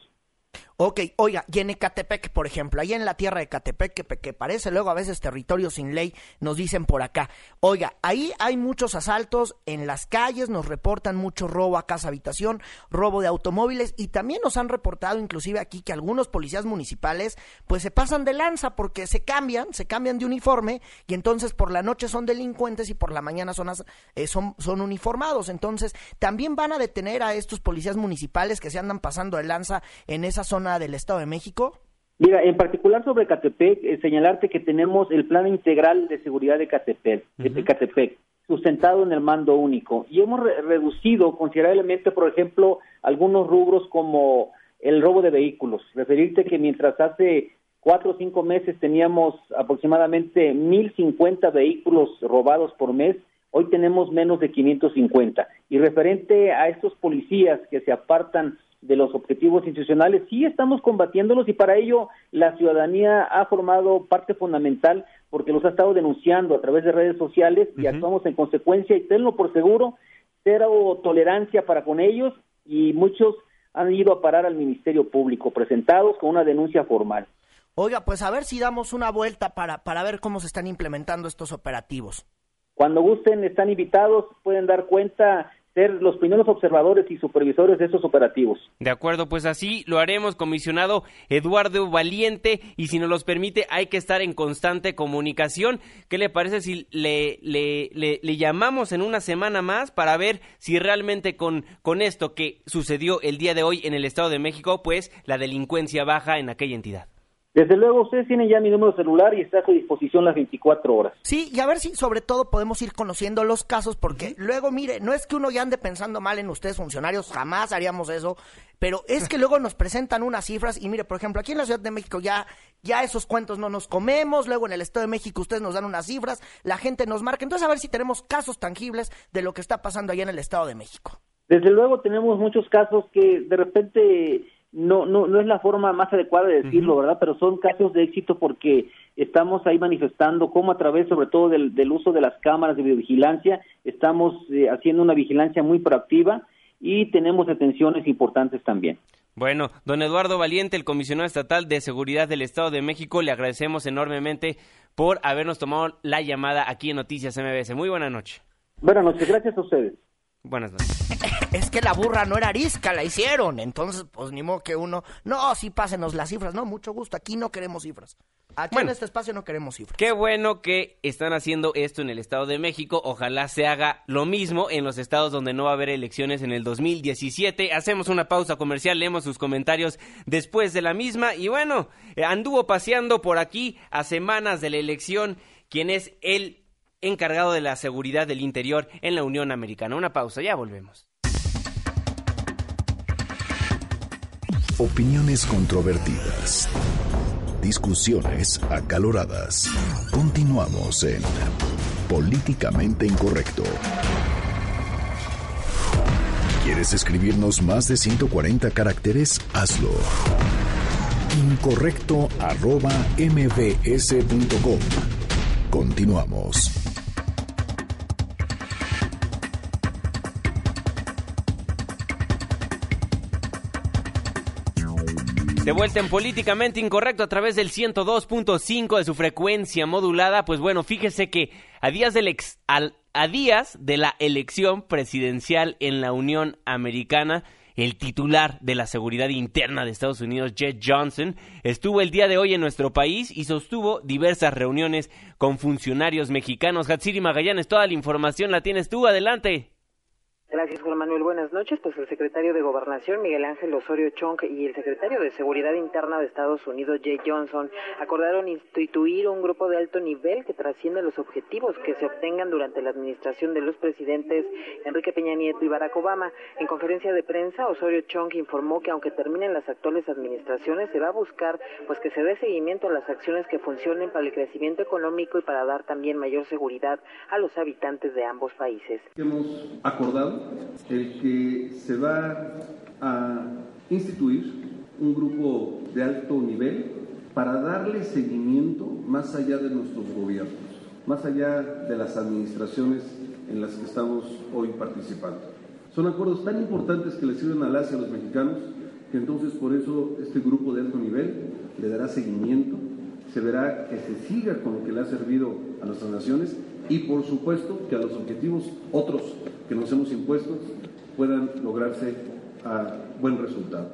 Ok, oiga, y en Ecatepec, por ejemplo, ahí en la tierra de Ecatepec, que, parece luego a veces territorio sin ley, nos dicen por acá. Oiga, ahí hay muchos asaltos en las calles, nos reportan mucho robo a casa habitación, robo de automóviles y también nos han reportado inclusive aquí que algunos policías municipales pues se pasan de lanza porque se cambian, se cambian de uniforme y entonces por la noche son delincuentes y por la mañana son, eh, son, son uniformados. Entonces también van a detener a estos policías municipales que se andan pasando de lanza en esa zona del Estado de México? Mira, en particular sobre Catepec, eh, señalarte que tenemos el Plan Integral de Seguridad de Catepec, de Catepec sustentado en el mando único. Y hemos reducido considerablemente, por ejemplo, algunos rubros como el robo de vehículos. Referirte que mientras hace cuatro o cinco meses teníamos aproximadamente 1.050 vehículos robados por mes, hoy tenemos menos de 550. Y referente a estos policías que se apartan de los objetivos institucionales, sí estamos combatiéndolos y para ello la ciudadanía ha formado parte fundamental porque los ha estado denunciando a través de redes sociales y actuamos en consecuencia y tenlo por seguro, cero tolerancia para con ellos y muchos han ido a parar al Ministerio Público presentados con una denuncia formal. Oiga, pues a ver si damos una vuelta para, para ver cómo se están implementando estos operativos. Cuando gusten, están invitados, pueden dar cuenta ser los primeros observadores y supervisores de esos operativos. De acuerdo, pues así lo haremos, comisionado Eduardo Valiente, y si nos los permite, hay que estar en constante comunicación. ¿Qué le parece si le, le, le, llamamos en una semana más para ver si realmente con, con esto que sucedió el día de hoy en el Estado de México, pues la delincuencia baja en aquella entidad? Desde luego, ustedes tienen ya mi número celular y está a su disposición las 24 horas. Sí, y a ver si sobre todo podemos ir conociendo los casos, porque luego, mire, no es que uno ya ande pensando mal en ustedes funcionarios, jamás haríamos eso, pero es que luego nos presentan unas cifras y mire, por ejemplo, aquí en la Ciudad de México ya, ya esos cuentos no nos comemos, luego en el Estado de México ustedes nos dan unas cifras, la gente nos marca, entonces a ver si tenemos casos tangibles de lo que está pasando allá en el Estado de México. Desde luego tenemos muchos casos que de repente no, no, no es la forma más adecuada de decirlo, ¿verdad? Pero son casos de éxito porque estamos ahí manifestando cómo a través, sobre todo, del, del uso de las cámaras de videovigilancia, estamos eh, haciendo una vigilancia muy proactiva y tenemos detenciones importantes también. Bueno, don Eduardo Valiente, el comisionado estatal de seguridad del Estado de México, le agradecemos enormemente por habernos tomado la llamada aquí en Noticias MBS. Muy buena noche. Buenas noches, gracias a ustedes. Buenas noches. Es que la burra no era arisca, la hicieron. Entonces, pues ni modo que uno. No, sí, pásenos las cifras. No, mucho gusto. Aquí no queremos cifras. Aquí en este espacio no queremos cifras. Qué bueno que están haciendo esto en el Estado de México. Ojalá se haga lo mismo en los estados donde no va a haber elecciones en el 2017. Hacemos una pausa comercial, leemos sus comentarios después de la misma. Y bueno, eh, anduvo paseando por aquí a semanas de la elección. quien es el encargado de la seguridad del interior en la Unión Americana. Una pausa, ya volvemos. Opiniones controvertidas. Discusiones acaloradas. Continuamos en Políticamente Incorrecto. ¿Quieres escribirnos más de 140 caracteres? Hazlo. Incorrecto arroba mbs.com. Continuamos. De vuelta en Políticamente Incorrecto a través del 102.5 de su frecuencia modulada. Pues bueno, fíjese que a días, del ex, de la elección presidencial en la Unión Americana, el titular de la seguridad interna de Estados Unidos, Jed Johnson, estuvo el día de hoy en nuestro país y sostuvo diversas reuniones con funcionarios mexicanos. Hatsiri Magallanes, toda la información la tienes tú. Adelante. Gracias, Juan Manuel. Buenas noches. Pues el secretario de Gobernación, Miguel Ángel Osorio Chong, y el secretario de Seguridad Interna de Estados Unidos, Jay Johnson, acordaron instituir un grupo de alto nivel que trasciende los objetivos que se obtengan durante la administración de los presidentes Enrique Peña Nieto y Barack Obama. En conferencia de prensa, Osorio Chong informó que aunque terminen las actuales administraciones, se va a buscar pues que se dé seguimiento a las acciones que funcionen para el crecimiento económico y para dar también mayor seguridad a los habitantes de ambos países. Hemos acordado el que se va a instituir un grupo de alto nivel para darle seguimiento más allá de nuestros gobiernos, más allá de las administraciones en las que estamos hoy participando. Son acuerdos tan importantes que le sirven a las y a los mexicanos que entonces por eso este grupo de alto nivel le dará seguimiento, se verá que se siga con lo que le ha servido a nuestras naciones y por supuesto que a los objetivos otros que nos hemos impuesto puedan lograrse a buen resultado.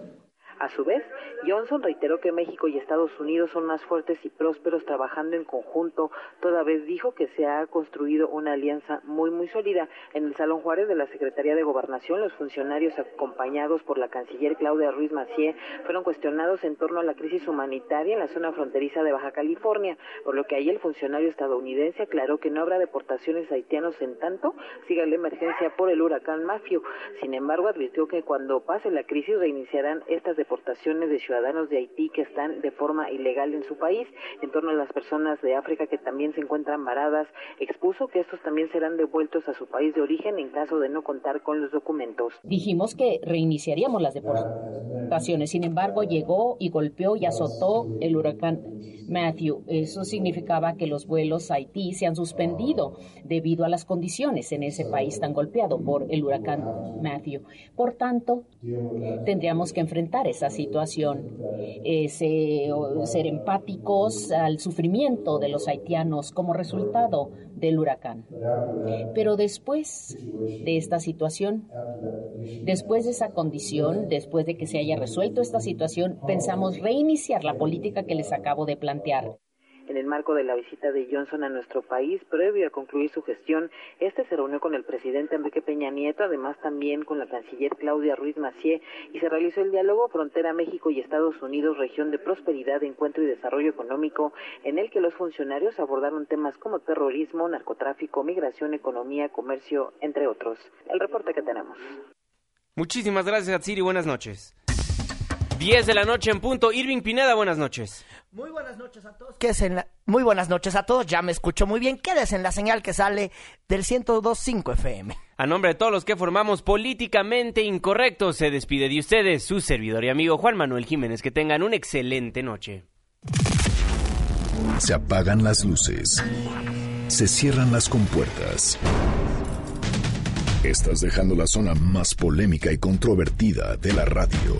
A su vez, Johnson reiteró que México y Estados Unidos son más fuertes y prósperos trabajando en conjunto, toda vez dijo que se ha construido una alianza muy muy sólida. En el Salón Juárez de la Secretaría de Gobernación, los funcionarios acompañados por la canciller Claudia Ruiz Macié fueron cuestionados en torno a la crisis humanitaria en la zona fronteriza de Baja California, por lo que ahí el funcionario estadounidense aclaró que no habrá deportaciones haitianos en tanto siga la emergencia por el huracán Mafio. Sin embargo, advirtió que cuando pase la crisis reiniciarán estas deportaciones deportaciones de ciudadanos de Haití que están de forma ilegal en su país, en torno a las personas de África que también se encuentran varadas, expuso que estos también serán devueltos a su país de origen en caso de no contar con los documentos. Dijimos que reiniciaríamos las deportaciones, sin embargo llegó y golpeó y azotó el huracán Matthew. Eso significaba que los vuelos a Haití se han suspendido debido a las condiciones en ese país tan golpeado por el huracán Matthew. Por tanto, tendríamos que enfrentar esa situación ser empáticos al sufrimiento de los haitianos como resultado del huracán. Pero después de esta situación, después de esa condición, después de que se haya resuelto esta situación, pensamos reiniciar la política que les acabo de plantear. En el marco de la visita de Johnson a nuestro país, previo a concluir su gestión, este se reunió con el presidente Enrique Peña Nieto, además también con la canciller Claudia Ruiz Macié, y se realizó el diálogo Frontera México y Estados Unidos, región de prosperidad, encuentro y desarrollo económico, en el que los funcionarios abordaron temas como terrorismo, narcotráfico, migración, economía, comercio, entre otros. El reporte que tenemos. Muchísimas gracias, Atsiri. Buenas noches. 10 de la noche en punto. Irving Pineda, buenas noches. Muy buenas noches a todos. Muy buenas noches a todos. Ya me escucho muy bien. Quédese en la señal que sale del 102.5 FM. A nombre de todos los que formamos Políticamente Incorrecto, se despide de ustedes su servidor y amigo Juan Manuel Jiménez. Que tengan una excelente noche. Se apagan las luces. Se cierran las compuertas. Estás dejando la zona más polémica y controvertida de la radio.